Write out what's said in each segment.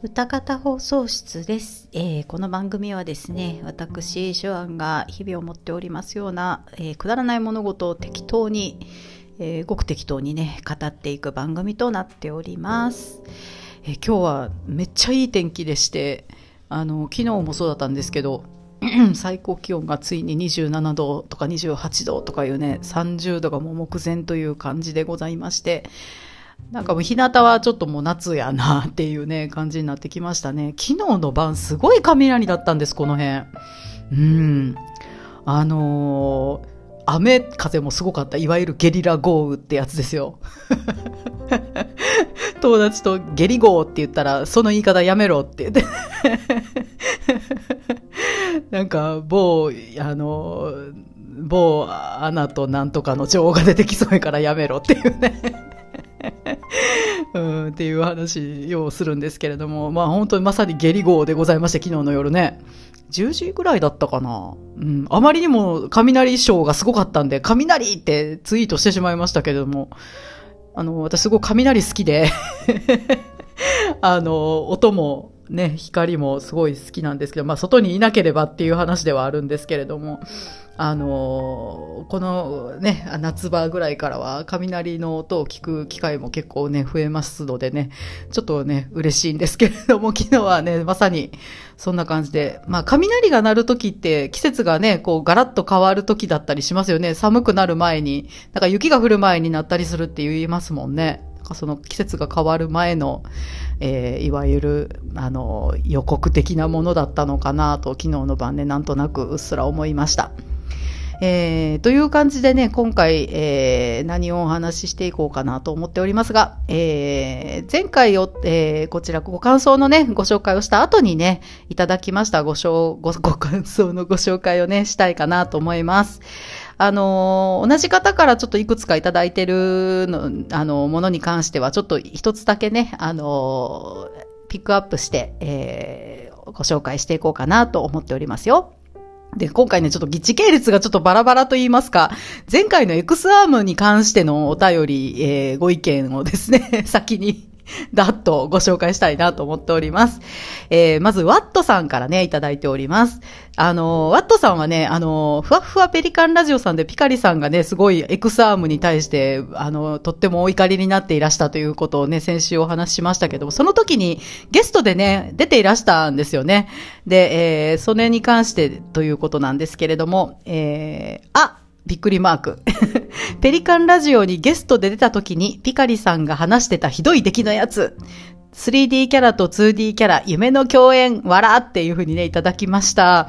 歌方放送室です、えー、この番組はですね私手腕が日々を持っておりますような、えー、くだらない物事を適当に、えー、ごく適当にね語っていく番組となっております、え今日はめっちゃいい天気でしてあの昨日もそうだったんですけど 最高気温がついに27度とか28度とかいうね30度がもう目前という感じでございましてなんかもう日向はちょっともう夏やなっていうね感じになってきましたね。昨日の晩すごい雷だったんですこの辺。うん。あのー雨風もすごかった。いわゆるゲリラ豪雨ってやつですよ。友達とゲリ豪雨って言ったら、その言い方やめろって。言ってなんか、某、あの、某アナとなんとかの情が出てきそうやからやめろっていうね。うん、っていう話をするんですけれども、まあ本当にまさに下痢号でございまして、昨日の夜ね。10時ぐらいだったかな。うん。あまりにも雷ショーがすごかったんで、雷ってツイートしてしまいましたけれども、あの、私すごい雷好きで あの、音もね、光もすごい好きなんですけど、まあ外にいなければっていう話ではあるんですけれども、あのこのね、夏場ぐらいからは雷の音を聞く機会も結構ね、増えますのでね、ちょっとね、嬉しいんですけれども、昨日はね、まさにそんな感じで、まあ雷が鳴る時って季節がね、こうガラッと変わる時だったりしますよね。寒くなる前に、なんか雪が降る前になったりするって言いますもんね。その季節が変わる前の、えー、いわゆる、あの、予告的なものだったのかなと、昨日の晩ね、なんとなくうっすら思いました。えー、という感じでね、今回、えー、何をお話ししていこうかなと思っておりますが、えー、前回を、え、こちらご感想のね、ご紹介をした後にね、いただきましたごご、ご感想のご紹介をね、したいかなと思います。あの同じ方からちょっといくつかいただいてるの、あのものに関しては、ちょっと一つだけね、あのピックアップして、えー、ご紹介していこうかなと思っておりますよ。で、今回ね、ちょっと時系列がちょっとバラバラと言いますか、前回の X アームに関してのお便り、えー、ご意見をですね、先に だとご紹介したいなと思っております。えー、まず、ワットさんからね、いただいております。あの、ワットさんはね、あの、ふわふわペリカンラジオさんでピカリさんがね、すごいエクサームに対して、あの、とってもお怒りになっていらしたということをね、先週お話ししましたけども、その時にゲストでね、出ていらしたんですよね。で、えー、それに関してということなんですけれども、えー、あ、びっくりマーク。ペリカンラジオにゲストで出た時にピカリさんが話してたひどい出来のやつ。3D キャラと 2D キャラ、夢の共演、笑っていう風にね、いただきました。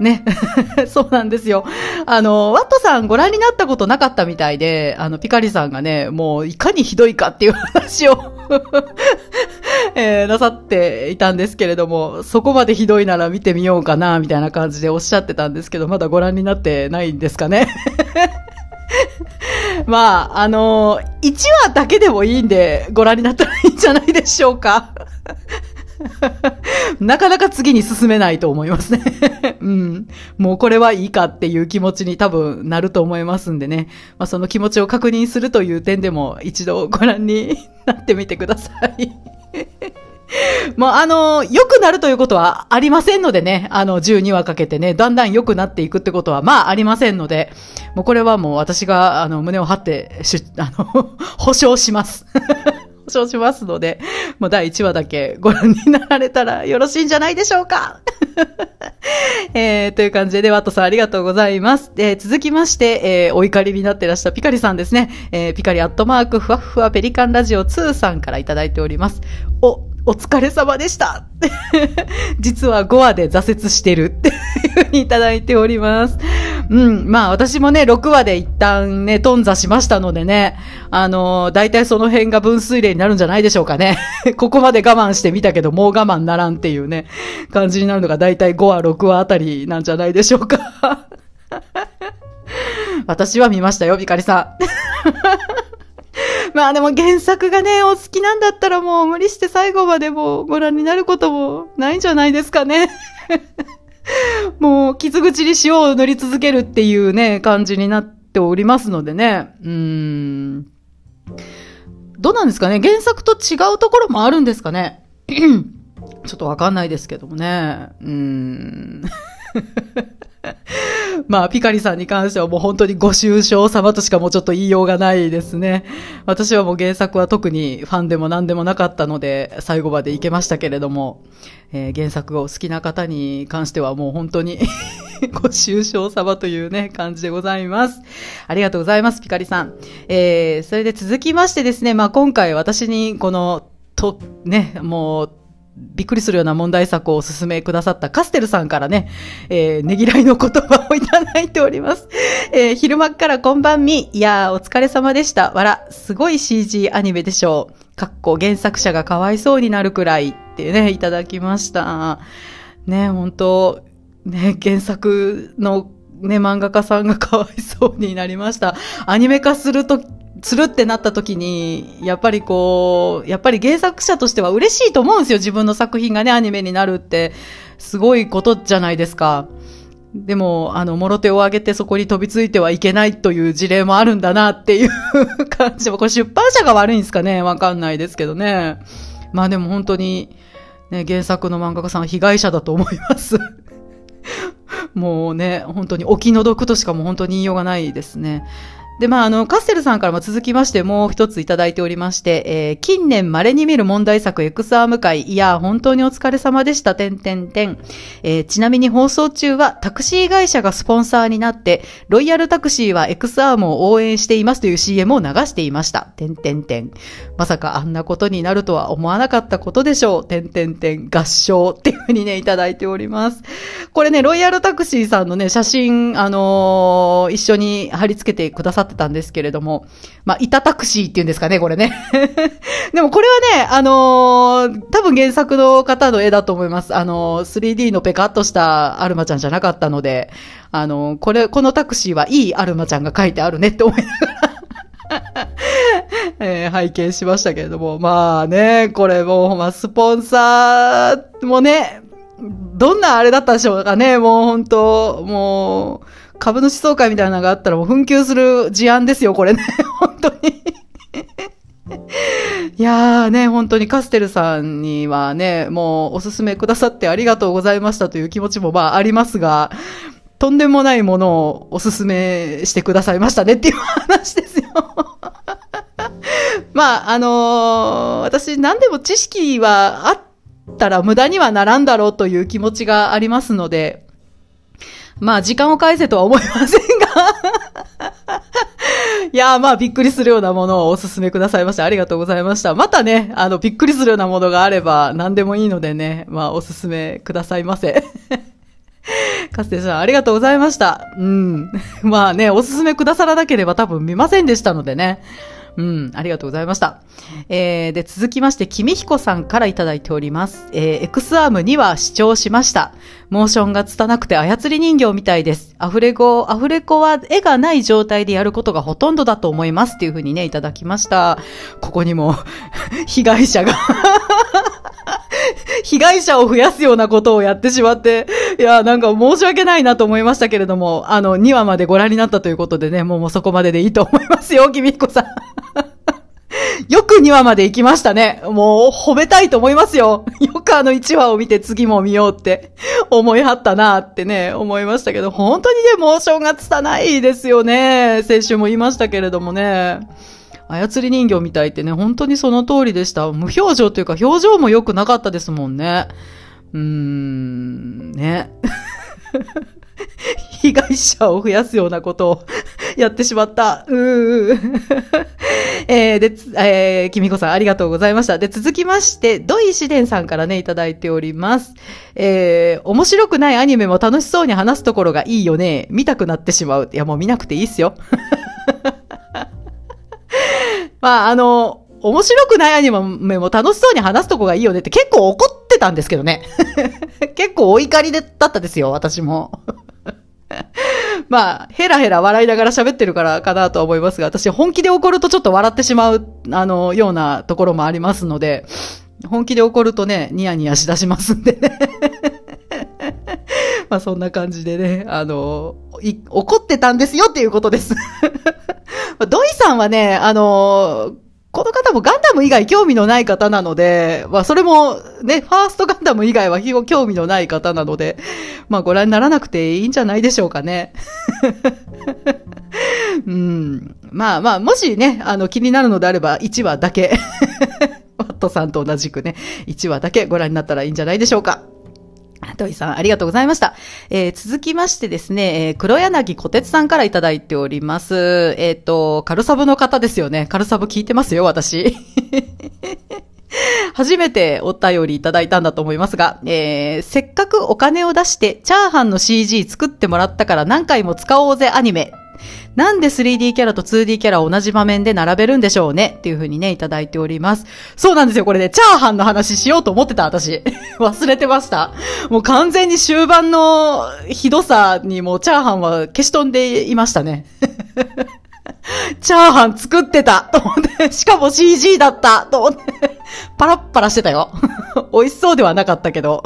ね。そうなんですよ。あの、ワットさんご覧になったことなかったみたいで、あの、ピカリさんがね、もういかにひどいかっていう話を えー、なさっていたんですけれども、そこまでひどいなら見てみようかな、みたいな感じでおっしゃってたんですけど、まだご覧になってないんですかね。まあ、あのー、1話だけでもいいんで、ご覧になったらいいんじゃないでしょうか。なかなか次に進めないと思いますね うん。もうこれはいいかっていう気持ちに多分なると思いますんでね。まあその気持ちを確認するという点でも一度ご覧になってみてください もうあの、良くなるということはありませんのでね、あの、12話かけてね、だんだん良くなっていくってことは、まあありませんので、もうこれはもう私が、あの、胸を張って、しあの、保証します。保証しますので、もう第1話だけご覧になられたらよろしいんじゃないでしょうか。えー、という感じで、ワットさんありがとうございます。えー、続きまして、えー、お怒りになってらしたピカリさんですね。えー、ピカリアットマークふわふわペリカンラジオ2さんからいただいております。お、お疲れ様でした。実は5話で挫折してるっていうふうにいただいております。うん。まあ私もね、6話で一旦ね、頓挫しましたのでね、あのー、大体その辺が分水嶺になるんじゃないでしょうかね。ここまで我慢してみたけど、もう我慢ならんっていうね、感じになるのが大体5話、6話あたりなんじゃないでしょうか。私は見ましたよ、ビカリさん。まあでも原作がね、お好きなんだったらもう無理して最後までもご覧になることもないんじゃないですかね。もう傷口に塩を塗り続けるっていうね、感じになっておりますのでね。うーん。どうなんですかね？原作と違うところもあるんですかね？ちょっとわかんないですけどもね。うーん。まあ、ピカリさんに関してはもう本当にご愁傷様としかもうちょっと言いようがないですね。私はもう原作は特にファンでも何でもなかったので、最後までいけましたけれども、えー、原作を好きな方に関してはもう本当に ご愁傷様というね、感じでございます。ありがとうございます、ピカリさん。えー、それで続きましてですね、まあ今回私にこの、と、ね、もう、びっくりするような問題作をお勧めくださったカステルさんからね、えー、ねぎらいの言葉をいただいております。えー、昼間からこんばんみ。いやー、お疲れ様でした。わら、すごい CG アニメでしょう。かっこ原作者がかわいそうになるくらいってね、いただきました。ね、本当ね、原作のね、漫画家さんがかわいそうになりました。アニメ化するとするってなった時に、やっぱりこう、やっぱり原作者としては嬉しいと思うんですよ。自分の作品がね、アニメになるって、すごいことじゃないですか。でも、あの、もろ手を上げてそこに飛びついてはいけないという事例もあるんだなっていう 感じも、これ出版社が悪いんですかね？わかんないですけどね。まあでも本当に、ね、原作の漫画家さんは被害者だと思います もうね、本当にお気の毒としかも本当に言いようがないですね。で、まあ、あの、カステルさんからも続きましてもう一ついただいておりまして、えー、近年稀に見る問題作 X アーム会、いや、本当にお疲れ様でした、てんてんてん。えー、ちなみに放送中はタクシー会社がスポンサーになって、ロイヤルタクシーは X アームを応援していますという CM を流していました。てんてんてん。まさかあんなことになるとは思わなかったことでしょう。てんてんてん。合唱っていうふうにね、いただいております。これね、ロイヤルタクシーさんのね、写真、あのー、一緒に貼り付けてくださったてたんですけれども、まあ、板タクシーっていうんですかね、これね。でもこれはね、あのー、多分原作の方の絵だと思います。あのー、3D のペカッとしたアルマちゃんじゃなかったので、あのー、これ、このタクシーはいいアルマちゃんが書いてあるねって思いながら えー、拝見しましたけれども、まあね、これもう、まあ、スポンサーもね、どんなあれだったでしょうかね、もう本当もう、株主総会みたいなのがあったらもう紛糾する事案ですよ、これね。本当にいやーね、本当にカステルさんにはね、もうおすすめくださってありがとうございましたという気持ちもまあありますが、とんでもないものをおすすめしてくださいましたねっていう話ですよ。まあ、あのー、私何でも知識はあったら無駄にはならんだろうという気持ちがありますので、まあ、時間を返せとは思いませんが いやまあ、びっくりするようなものをお勧めくださいまして、ありがとうございました。またね、あの、びっくりするようなものがあれば、何でもいいのでね、まあ、お勧めくださいませ。カステさん、ありがとうございました。うん。まあね、おすすめくださらなければ多分見ませんでしたのでね。うん、ありがとうございました。えー、で、続きまして、君彦さんからいただいております。えー、X アーム2は視聴しました。モーションが拙くて操り人形みたいです。アフレコ、アフレコは絵がない状態でやることがほとんどだと思いますっていうふうにね、いただきました。ここにも 被害者が 被害者を増やすようなことをやってしまって、いや、なんか申し訳ないなと思いましたけれども、あの、2話までご覧になったということでね、もうもうそこまででいいと思いますよ、君彦さん。よく2話まで行きましたね。もう褒めたいと思いますよ。よくあの1話を見て次も見ようって 思いはったなってね、思いましたけど、本当にね、モーションが拙いですよね。先週も言いましたけれどもね。操り人形みたいってね、本当にその通りでした。無表情というか表情も良くなかったですもんね。うーん、ね。被害者を増やすようなことをやってしまった。うー。えー、で、えー、きみこさんありがとうございました。で、続きまして、土井紫伝さんからね、いただいております。えー、面白くないアニメも楽しそうに話すところがいいよね。見たくなってしまう。いや、もう見なくていいっすよ。まあ、あの、面白くないアニメも楽しそうに話すとこがいいよねって結構怒ってたんですけどね。結構お怒りだったですよ、私も。まあ、ヘラヘラ笑いながら喋ってるからかなと思いますが、私本気で怒るとちょっと笑ってしまう、あの、ようなところもありますので、本気で怒るとね、ニヤニヤしだしますんでね。まあそんな感じでね、あの、怒ってたんですよっていうことです。土井さんはね、あの、この方もガンダム以外興味のない方なので、まあそれもね、ファーストガンダム以外は興味のない方なので、まあご覧にならなくていいんじゃないでしょうかね。うん。まあまあ、もしね、あの気になるのであれば1話だけ、ワットさんと同じくね、1話だけご覧になったらいいんじゃないでしょうか。土井さん、ありがとうございました。えー、続きましてですね、えー、黒柳小鉄さんからいただいております。えっ、ー、と、カルサブの方ですよね。カルサブ聞いてますよ、私。初めてお便りいただいたんだと思いますが、えー、せっかくお金を出してチャーハンの CG 作ってもらったから何回も使おうぜアニメなんで 3D キャラと 2D キャラを同じ場面で並べるんでしょうね？っていう風にね、いただいております。そうなんですよ。これね、チャーハンの話しようと思ってた、私。忘れてました。もう完全に終盤のひどさにもチャーハンは消し飛んでいましたね。チャーハン作ってたと思って、しかも CG だったと思って、パラッパラしてたよ。美味しそうではなかったけど。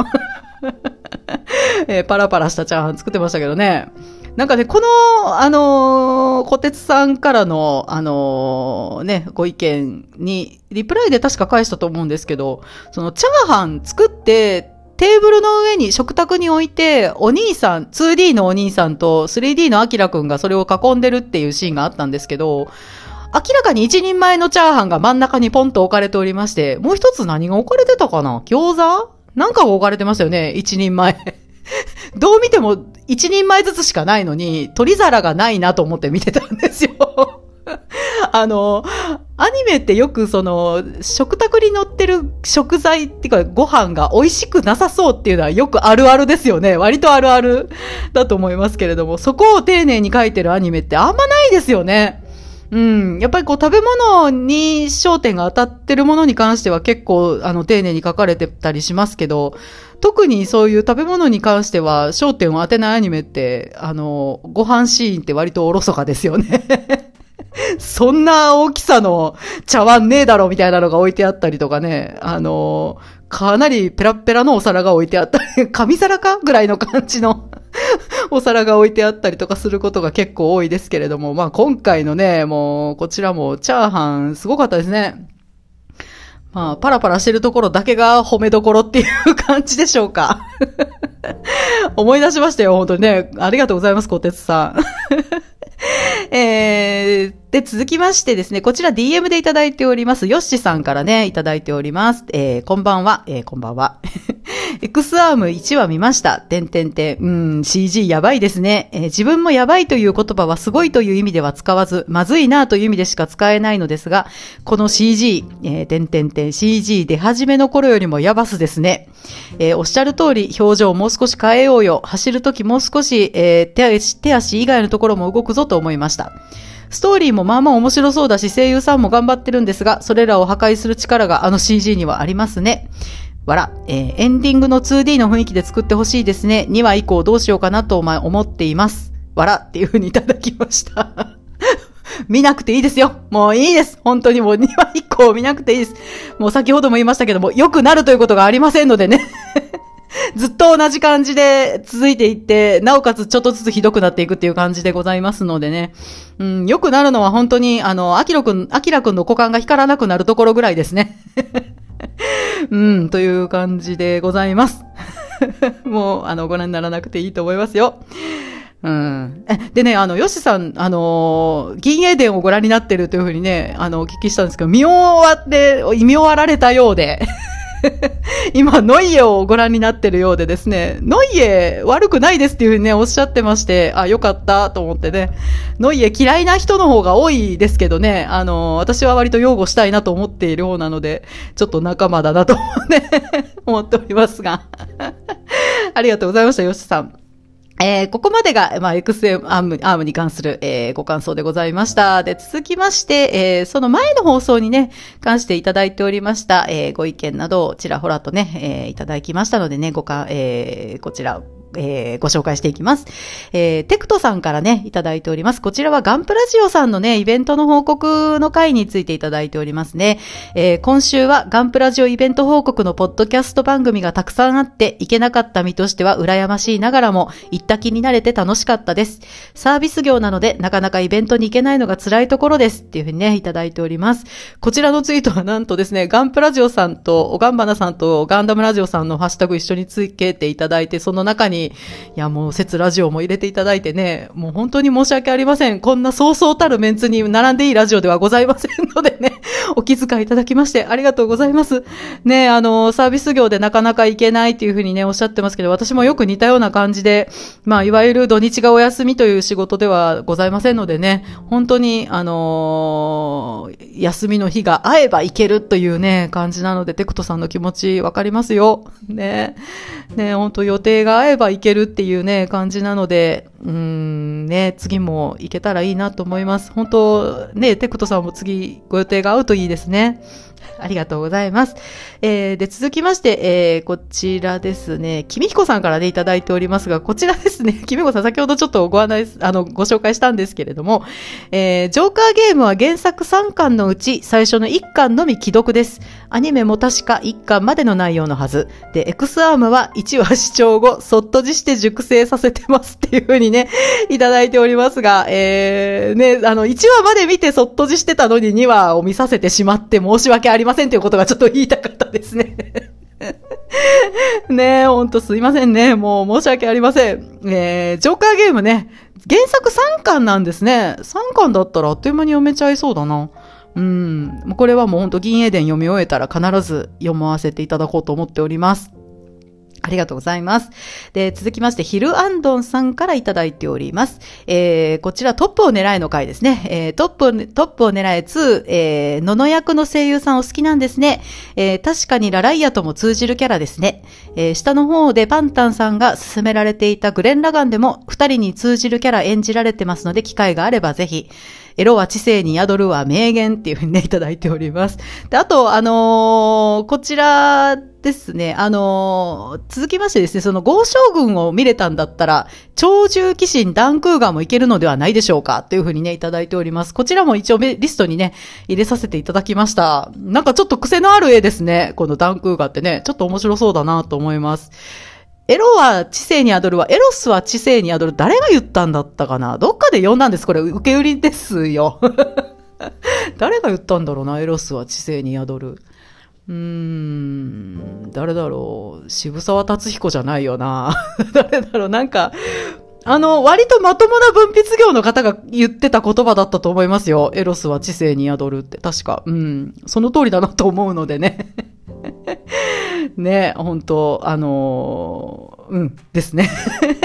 えー、パラパラしたチャーハン作ってましたけどね。なんかね、この、あのー、小鉄さんからの、あのー、ね、ご意見に、リプライで確か返したと思うんですけど、その、チャーハン作って、テーブルの上に食卓に置いて、お兄さん、2D のお兄さんと 3D のアキラくんがそれを囲んでるっていうシーンがあったんですけど、明らかに一人前のチャーハンが真ん中にポンと置かれておりまして、もう一つ何が置かれてたかな？餃子？なんかが置かれてましたよね一人前。どう見ても一人前ずつしかないのに、取り皿がないなと思って見てたんですよ。あの、アニメってよくその、食卓に乗ってる食材っていうかご飯が美味しくなさそうっていうのはよくあるあるですよね。割とあるあるだと思いますけれども、そこを丁寧に書いてるアニメってあんまないですよね。うん。やっぱりこう食べ物に焦点が当たってるものに関しては結構あの丁寧に書かれてたりしますけど、特にそういう食べ物に関しては焦点を当てないアニメって、あの、ご飯シーンって割とおろそかですよね。そんな大きさの茶碗ねえだろみたいなのが置いてあったりとかね、あの、かなりペラペラのお皿が置いてあったり、紙皿かぐらいの感じの お皿が置いてあったりとかすることが結構多いですけれども、まあ今回のね、もうこちらもチャーハンすごかったですね。まあ、パラパラしてるところだけが褒めどころっていう感じでしょうか。思い出しましたよ、本当にね。ありがとうございます、小鉄さん。えー、で、続きましてですね、こちら DM でいただいております、ヨッシさんからね、いただいております。えー、こんばんは、えー、こんばんは。X アーム1話見ました。てんてんてん。うん、CG やばいですね、えー、自分もやばいという言葉はすごいという意味では使わず、まずいなという意味でしか使えないのですが、この CG、えー、てんてんてん CG 出始めの頃よりもやばすですね。えー、おっしゃる通り、表情をもう少し変えようよ。走るときもう少し、えー、手足、手足以外のところも動くぞと思いました。ストーリーもまあまあ面白そうだし、声優さんも頑張ってるんですが、それらを破壊する力があの CG にはありますね。わら、えー、エンディングの 2D の雰囲気で作ってほしいですね。2話以降どうしようかなと思っています。わらっていう風にいただきました。見なくていいですよ。もういいです。本当にもう2話以降見なくていいです。もう先ほども言いましたけども、良くなるということがありませんのでね。ずっと同じ感じで続いていって、なおかつちょっとずつひどくなっていくっていう感じでございますのでね。うん、良くなるのは本当に、あの、アキロくん、アキラくんの股間が光らなくなるところぐらいですね。うん、という感じでございます。もう、あの、ご覧にならなくていいと思いますよ。うん。でね、あの、ヨシさん、あのー、銀英伝をご覧になってるというふうにね、あの、お聞きしたんですけど、見終わって、見終わられたようで。今、ノイエをご覧になってるようでですね、ノイエ悪くないですっていうふうにね、おっしゃってまして、あ、よかったと思ってね、ノイエ嫌いな人の方が多いですけどね、あの、私は割と擁護したいなと思っている方なので、ちょっと仲間だなとね、思っておりますが。ありがとうございました、ヨシさん。えー、ここまでが、まあ、XM アームアームに関する、えー、ご感想でございました。で、続きまして、えー、その前の放送にね、関していただいておりました、えー、ご意見などをちらほらとね、えー、いただきましたのでね、ごか、えー、こちら、えー、ご紹介していきます。えー、テクトさんからね、いただいております。こちらはガンプラジオさんのね、イベントの報告の回についていただいておりますね。えー、今週はガンプラジオイベント報告のポッドキャスト番組がたくさんあって、いけなかった身としては羨ましいながらも、行った気になれて楽しかったです。サービス業なので、なかなかイベントに行けないのが辛いところです。っていうふうにね、いただいております。こちらのツイートはなんとですね、ガンプラジオさんと、おがんばなさんとガンダムラジオさんのハッシュタグ一緒につけていただいて、その中に、いやもう、説ラジオも入れていただいてね、もう本当に申し訳ありません。こんなそうそうたるメンツに並んでいいラジオではございませんのでね、お気遣いいただきましてありがとうございます。ね、あの、サービス業でなかなか行けないっていうふうにね、おっしゃってますけど、私もよく似たような感じで、まあ、いわゆる土日がお休みという仕事ではございませんのでね、本当に、あのー、休みの日が会えば行けるというね、感じなので、テクトさんの気持ちわかりますよ。ね。ね、本当予定が合えば行けるっていうね、感じなので、うん、ね、次も行けたらいいなと思います。本当、ね、テクトさんも次ご予定が合うといいですね。ありがとうございます。えー、で、続きまして、えー、こちらですね、君彦さんからね、いただいておりますが、こちらですね、君彦さん、先ほどちょっとご案内、あの、ご紹介したんですけれども、えー、ジョーカーゲームは原作3巻のうち、最初の1巻のみ既読です。アニメも確か1巻までの内容のはず。で、X アームは1話視聴後、そっとじして熟成させてますっていうふうにね、いただいておりますが、えー、ね、あの、1話まで見てそっとじしてたのに2話を見させてしまって申し訳ありませんありませんということがちょっと言いたかったですね。ねえ、ほんとすいませんね。もう申し訳ありません。えー、ジョーカーゲームね、原作3巻なんですね。3巻だったらあっという間に読めちゃいそうだな。うん。これはもうほんと銀英伝読み終えたら必ず読ませていただこうと思っております。ありがとうございます。で、続きまして、ヒルアンドンさんからいただいております。えー、こちらトップを狙えの回ですね。えー、トップ、トップを狙え2、えー、のの役の声優さんお好きなんですね。えー、確かにラライアとも通じるキャラですね。えー、下の方でパンタンさんが勧められていたグレン・ラガンでも二人に通じるキャラ演じられてますので、機会があればぜひ。エロは知性に宿るは名言っていうふうにね、いただいております。で、あと、あのー、こちらですね、あのー、続きましてですね、その豪将軍を見れたんだったら、超重騎士ダンクーガーもいけるのではないでしょうかっていうふうにね、いただいております。こちらも一応リストにね、入れさせていただきました。なんかちょっと癖のある絵ですね。このダンクーガーってね、ちょっと面白そうだなと思います。エロは知性に宿るは、エロスは知性に宿る。誰が言ったんだったかな？どっかで読んだんです。これ、受け売りですよ。誰が言ったんだろうな、エロスは知性に宿る。うーん、誰だろう？渋沢達彦じゃないよな。誰だろう？なんか、あの、割とまともな文筆業の方が言ってた言葉だったと思いますよ。エロスは知性に宿るって。確か。うん。その通りだなと思うのでね。ね、本当あの、うん、ですね。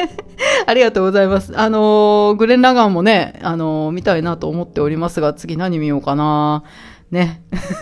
ありがとうございます。あの、グレン・ラガンもね、あの、見たいなと思っておりますが、次何見ようかな。ね。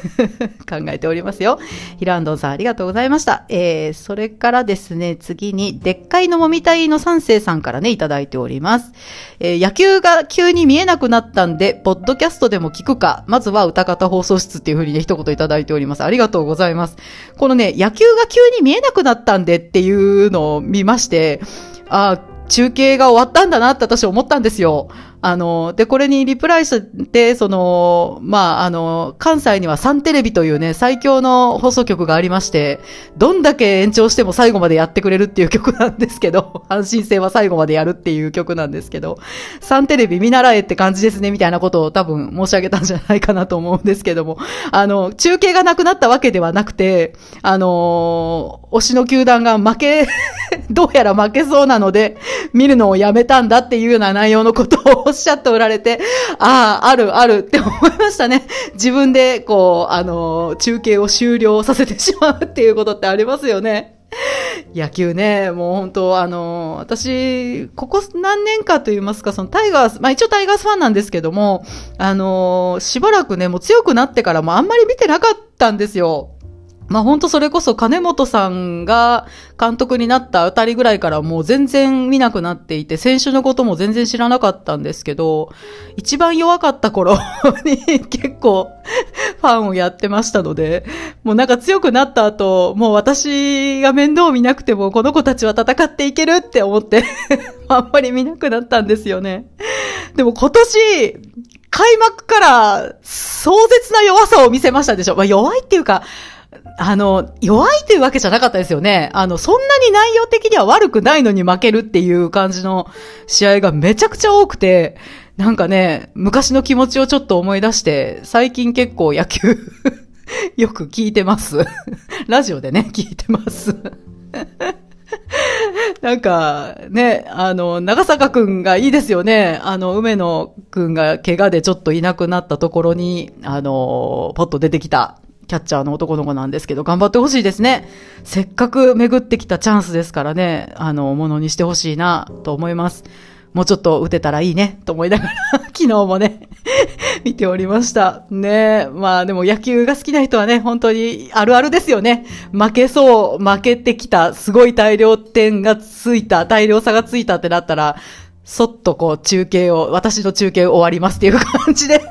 考えておりますよ。ヒランドンさんありがとうございました。えー、それからですね、次に、でっかいのもみたいの三世さんからね、いただいております。えー、野球が急に見えなくなったんで、ポッドキャストでも聞くか、まずは歌方放送室っていうふうにね、一言いただいております。ありがとうございます。このね、野球が急に見えなくなったんでっていうのを見まして、あ、中継が終わったんだなって私思ったんですよ。あの、で、これにリプライして、その、まあ、あの、関西にはサンテレビというね、最強の放送局がありまして、どんだけ延長しても最後までやってくれるっていう曲なんですけど、阪神戦は最後までやるっていう曲なんですけど、サンテレビ見習えって感じですね、みたいなことを多分申し上げたんじゃないかなと思うんですけども、あの、中継がなくなったわけではなくて、あの、推しの球団が負け、どうやら負けそうなので、見るのをやめたんだっていうような内容のことをおっしゃっておられて、ああ、あるあるって思いましたね。自分で、こう、あの、中継を終了させてしまうっていうことってありますよね。野球ね、もう本当、あの、私、ここ何年かと言いますか、そのタイガース、まあ一応タイガースファンなんですけども、あの、しばらくね、もう強くなってからもあんまり見てなかったんですよ。まあ本当それこそ金本さんが監督になったあたりぐらいからもう全然見なくなっていて、選手のことも全然知らなかったんですけど、一番弱かった頃 に結構ファンをやってましたので、もうなんか強くなった後、もう私が面倒を見なくてもこの子たちは戦っていけるって思って あんまり見なくなったんですよね。でも今年、開幕から壮絶な弱さを見せましたでしょ。まあ、弱いっていうか、あの、弱いというわけじゃなかったですよね。あの、そんなに内容的には悪くないのに負けるっていう感じの試合がめちゃくちゃ多くて、なんかね、昔の気持ちをちょっと思い出して、最近結構野球 よく聞いてます。ラジオでね、聞いてます なんか、ね、あの、長坂くんがいいですよね。あの、梅野くんが怪我でちょっといなくなったところに、あの、ポッと出てきたキャッチャーの男の子なんですけど、頑張ってほしいですね。せっかく巡ってきたチャンスですからね、あの、ものにしてほしいなと思います。もうちょっと打てたらいいね、と思いながら昨日もね 見ておりました。ねまあでも野球が好きな人はね、本当にあるあるですよね。負けそう、負けてきた、すごい大量点がついた、大量差がついたってなったら、そっとこう中継を、私の中継終わりますっていう感じで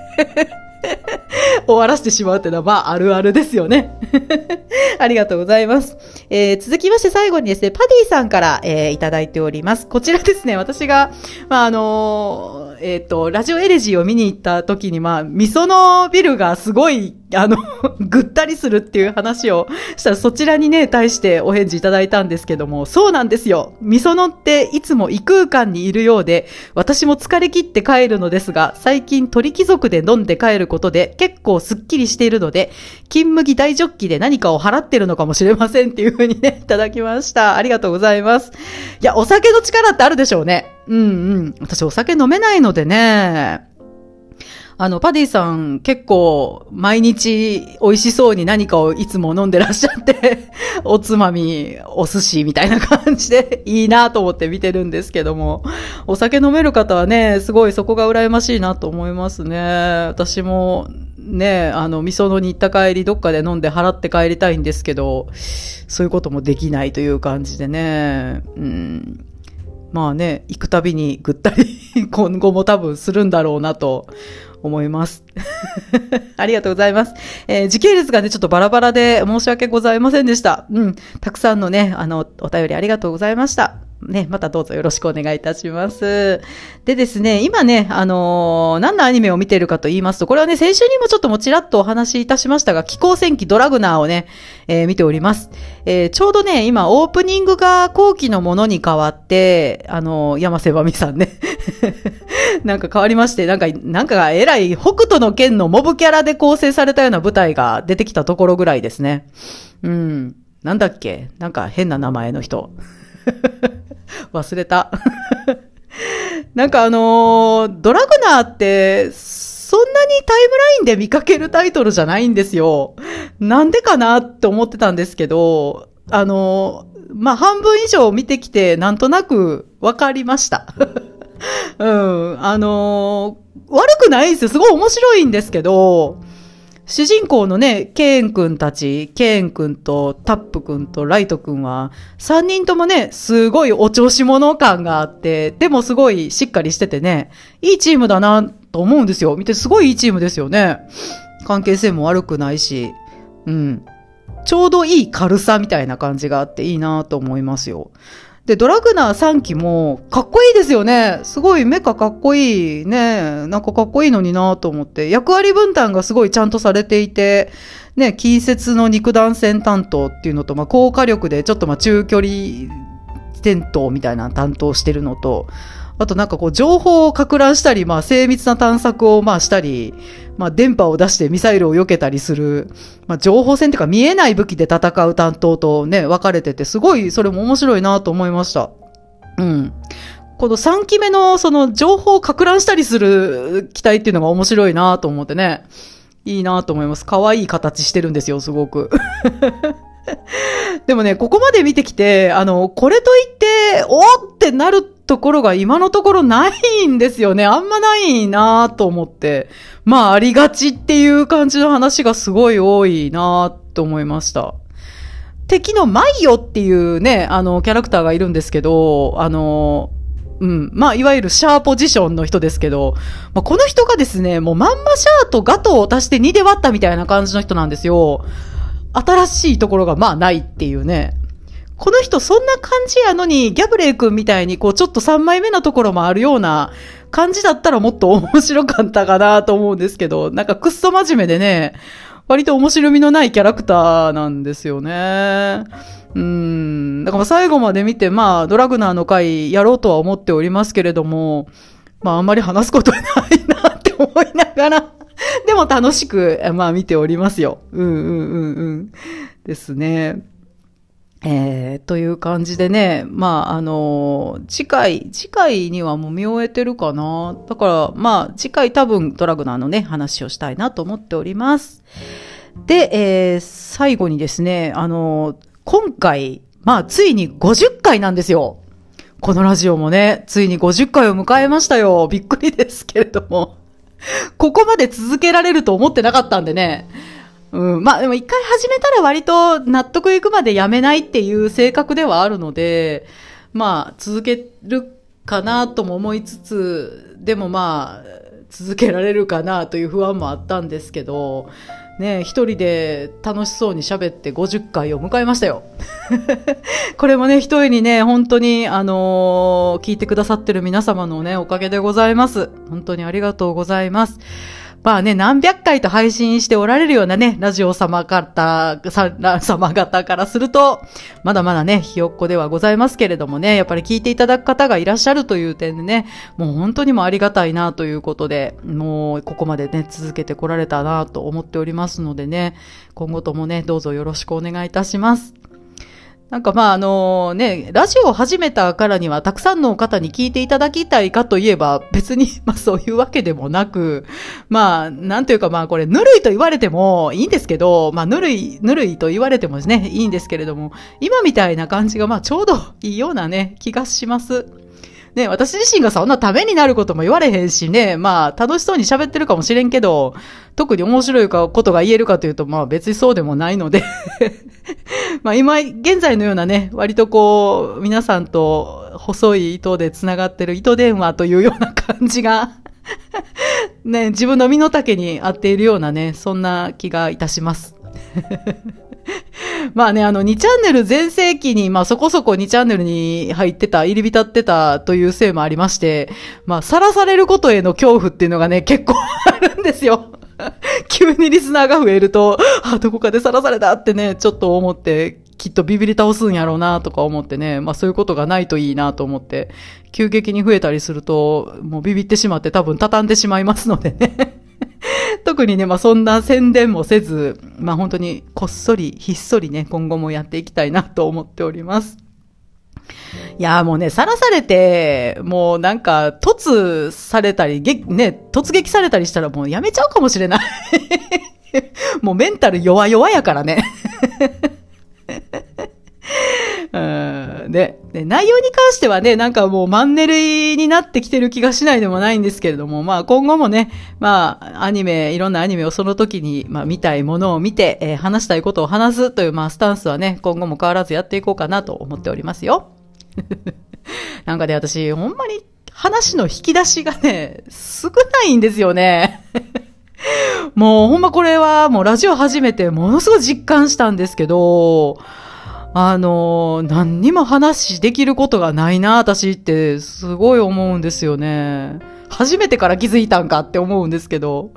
終わらせてしまうっていうのは、まあ、あるあるですよね。ありがとうございます。えー、続きまして最後にですね、パディさんから、えー、いただいております。こちらですね、私が、まあ、あのーえっ、ー、と、ラジオエレジーを見に行った時に、まあ、味噌のビルがすごい、あの ぐったりするっていう話をしたら、そちらにね、対してお返事いただいたんですけども、そうなんですよ。味噌のっていつも異空間にいるようで、私も疲れ切って帰るのですが、最近鳥貴族で飲んで帰ることで結構スッキリしているので、金麦大ジョッキで何かを払ってるのかもしれませんっていう風にね、いただきました。ありがとうございます。いや、お酒の力ってあるでしょうね。うんうん。私お酒飲めないのでね。あの、パディさん結構毎日美味しそうに何かをいつも飲んでらっしゃって おつまみ、お寿司みたいな感じでいいなと思って見てるんですけども、お酒飲める方はね、すごいそこが羨ましいなと思いますね。私もね、あの、味噌のに行った帰りどっかで飲んで払って帰りたいんですけど、そういうこともできないという感じでね、うん。まあね、行くたびにぐったり 今後も多分するんだろうなと思います。ありがとうございます。えー、時系列がね、ちょっとバラバラで申し訳ございませんでした。うん。たくさんのね、あの、お便りありがとうございました。ね、またどうぞよろしくお願いいたします。でですね、今ね、あのー、何のアニメを見ているかと言いますと、これはね、先週にもちょっともちらっとお話しいたしましたが、気候戦記ドラグナーをね、えー、見ております。えー、ちょうどね、今、オープニングが後期のものに変わって、あの山瀬まみさんね、なんか変わりまして、なんか、なんかえらい北斗の剣のモブキャラで構成されたような舞台が出てきたところぐらいですね。うん。なんだっけ？なんか変な名前の人。忘れた。なんかあのー、ドラグナーって、そんなにタイムラインで見かけるタイトルじゃないんですよ。なんでかなって思ってたんですけど、あのー、まあ、半分以上見てきて、なんとなく分かりました。うん、あのー、悪くないんですよ。すごい面白いんですけど、主人公のね、ケーン君たち、ケーン君とタップ君とライト君は、三人ともね、すごいお調子者感があって、でもすごいしっかりしててね、いいチームだなと思うんですよ。見てすごいいいチームですよね。関係性も悪くないし、うん。ちょうどいい軽さみたいな感じがあっていいなと思いますよ。で、ドラグナー3期もかっこいいですよね。すごいメカかっこいいね。なんかかっこいいのになと思って。役割分担がすごいちゃんとされていて、ね、近接の肉弾戦担当っていうのと、まあ、高火力でちょっとまあ中距離戦闘みたいな担当してるのと、あとなんかこう情報を拡乱したり、まあ精密な探索をまあしたり、まあ電波を出してミサイルを避けたりする、まあ情報戦っていうか見えない武器で戦う担当とね、分かれてて、すごいそれも面白いなと思いました。うん。この3期目のその情報を拡乱したりする機体っていうのが面白いなと思ってね。いいなと思います。可愛い形してるんですよ、すごく。でもね、ここまで見てきて、あの、これといって、おってなるところが今のところないんですよね。あんまないなと思って。まあ、ありがちっていう感じの話がすごい多いなと思いました。敵のマイヨっていうね、あの、キャラクターがいるんですけど、あの、うん。まあ、いわゆるシャーポジションの人ですけど、まあ、この人がですね、もうまんまシャーとガトを足して2で割ったみたいな感じの人なんですよ。新しいところがまあないっていうね。この人そんな感じやのに、ギャブレイ君みたいにこうちょっと3枚目のところもあるような感じだったらもっと面白かったかなと思うんですけど、なんかくっそ真面目でね、割と面白みのないキャラクターなんですよね。うん。だから最後まで見て、まあ、ドラグナーの回やろうとは思っておりますけれども、まあ、あんまり話すことないなって思いながらでも楽しく、まあ、見ておりますよ。うんうんうんうん。ですね。えー、という感じでね、まあ、あのー、次回、次回にはもう見終えてるかな。だから、まあ、次回多分ドラグナーのね、話をしたいなと思っております。で、えー、最後にですね、あのー、今回、まあ、ついに50回なんですよ。このラジオもね、ついに50回を迎えましたよ。びっくりですけれども。ここまで続けられると思ってなかったんでね。うん、まあでも一回始めたら割と納得いくまでやめないっていう性格ではあるので、まあ続けるかなとも思いつつ、でもまあ続けられるかなという不安もあったんですけど、ね、一人で楽しそうに喋って50回を迎えましたよ。これもね、一重にね、本当に、あのー、聞いてくださってる皆様のね、おかげでございます。本当にありがとうございます。まあね、何百回と配信しておられるようなね、ラジオ様方、様方からすると、まだまだね、ひよっこではございますけれどもね、やっぱり聞いていただく方がいらっしゃるという点でね、もう本当にもありがたいなということで、もうここまでね、続けてこられたなと思っておりますのでね、今後ともね、どうぞよろしくお願いいたします。なんかまああのね、ラジオを始めたからにはたくさんの方に聞いていただきたいかといえば別に まあそういうわけでもなく、まあなんというかまあこれぬるいと言われてもいいんですけど、まあぬるい、ぬるいと言われてもですね、いいんですけれども、今みたいな感じがまあちょうどいいようなね、気がします。ね、私自身がそんなためになることも言われへんしね、まあ楽しそうに喋ってるかもしれんけど、特に面白いことが言えるかというと、まあ別にそうでもないので まあ今、現在のようなね、割とこう、皆さんと細い糸で繋がってる糸電話というような感じが ね、自分の身の丈に合っているようなね、そんな気がいたします。まあね、あの、2チャンネル全盛期に、まあそこそこ2チャンネルに入ってた、入り浸ってたというせいもありまして、まあ、さらされることへの恐怖っていうのがね、結構あるんですよ。急にリスナーが増えると、あ、どこかでさらされたってね、ちょっと思って、きっとビビり倒すんやろうなとか思ってね、まあそういうことがないといいなと思って、急激に増えたりすると、もうビビってしまって多分畳んでしまいますのでね。特にね、まあそんな宣伝もせず、まあ本当にこっそり、ひっそりね、今後もやっていきたいなと思っております。いや、もうね、さらされて、もうなんか、突されたり、ね、突撃されたりしたらもうやめちゃうかもしれない。もうメンタル弱々やからね。うんでで、内容に関してはね、なんかもうマンネリになってきてる気がしないでもないんですけれども、まあ今後もね、まあアニメ、いろんなアニメをその時に、まあ見たいものを見て、えー、話したいことを話すという、まあスタンスはね、今後も変わらずやっていこうかなと思っておりますよ。なんかね、私、ほんまに話の引き出しがね、少ないんですよね。もうほんまこれはもうラジオ始めてものすごい実感したんですけど、あの、何にも話できることがないな、私ってすごい思うんですよね。初めてから気づいたんかって思うんですけど。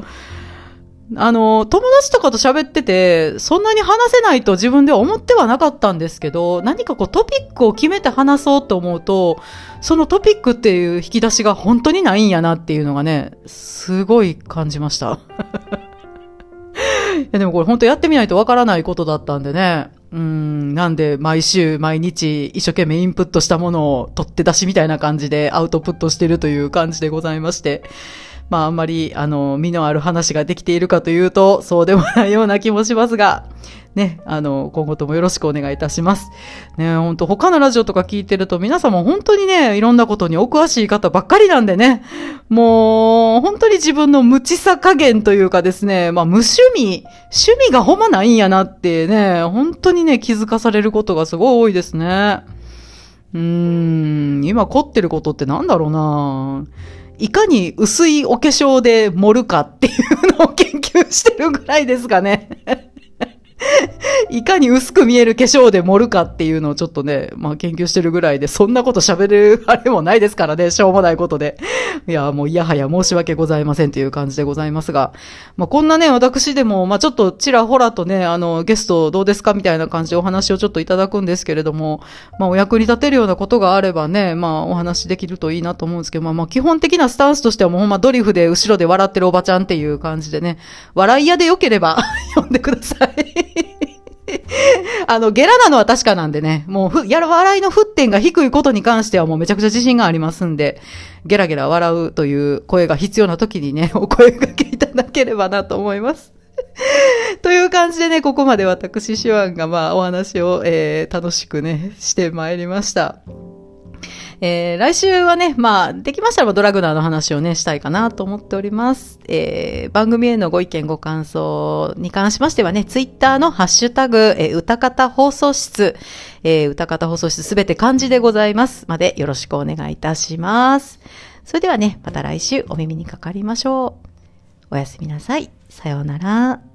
あの、友達とかと喋ってて、そんなに話せないと自分では思ってはなかったんですけど、何かこうトピックを決めて話そうと思うと、そのトピックっていう引き出しが本当にないんやなっていうのがね、すごい感じました。いやでもこれ本当やってみないとわからないことだったんでね。うん、なんで、毎週、毎日、一生懸命インプットしたものを取って出しみたいな感じでアウトプットしてるという感じでございまして、まあ、あんまり、あの、身のある話ができているかというと、そうでもないような気もしますが、ね、あの、今後ともよろしくお願いいたします。ね、本当他のラジオとか聞いてると皆様本当にね、いろんなことにお詳しい方ばっかりなんでね、もう、本当に自分の無知さ加減というかですね、まあ無趣味、趣味がほんまないんやなってね、本当にね、気づかされることがすごい多いですね。うーん、今凝ってることってなんだろうないかに薄いお化粧で盛るかっていうのを研究してるぐらいですかね。いかに薄く見える化粧で盛るかっていうのをちょっとね、まあ研究してるぐらいで、そんなこと喋るあれもないですからね、しょうもないことで。いや、もういやはや申し訳ございませんという感じでございますが、まあこんなね、私でも、まあちょっとちらほらとね、あの、ゲストどうですかみたいな感じでお話をちょっといただくんですけれども、まあお役に立てるようなことがあればね、まあお話できるといいなと思うんですけど、まあまあ基本的なスタンスとしてはもうほんまドリフで後ろで笑ってるおばちゃんっていう感じでね、笑い屋でよければ 呼んでください。あの、ゲラなのは確かなんでね、もうふ、やら、笑いの沸点が低いことに関してはもうめちゃくちゃ自信がありますんで、ゲラゲラ笑うという声が必要な時にね、お声掛けいただければなと思います。という感じでね、ここまで私、シュワンがまあお話を、えー、楽しくね、してまいりました。えー、来週はね、まあ、できましたらドラグナーの話をね、したいかなと思っております。えー、番組へのご意見ご感想に関しましてはね、ツイッターのハッシュタグ、えー、歌方放送室、えー、歌方放送室すべて漢字でございますまでよろしくお願いいたします。それではね、また来週お耳にかかりましょう。おやすみなさい。さようなら。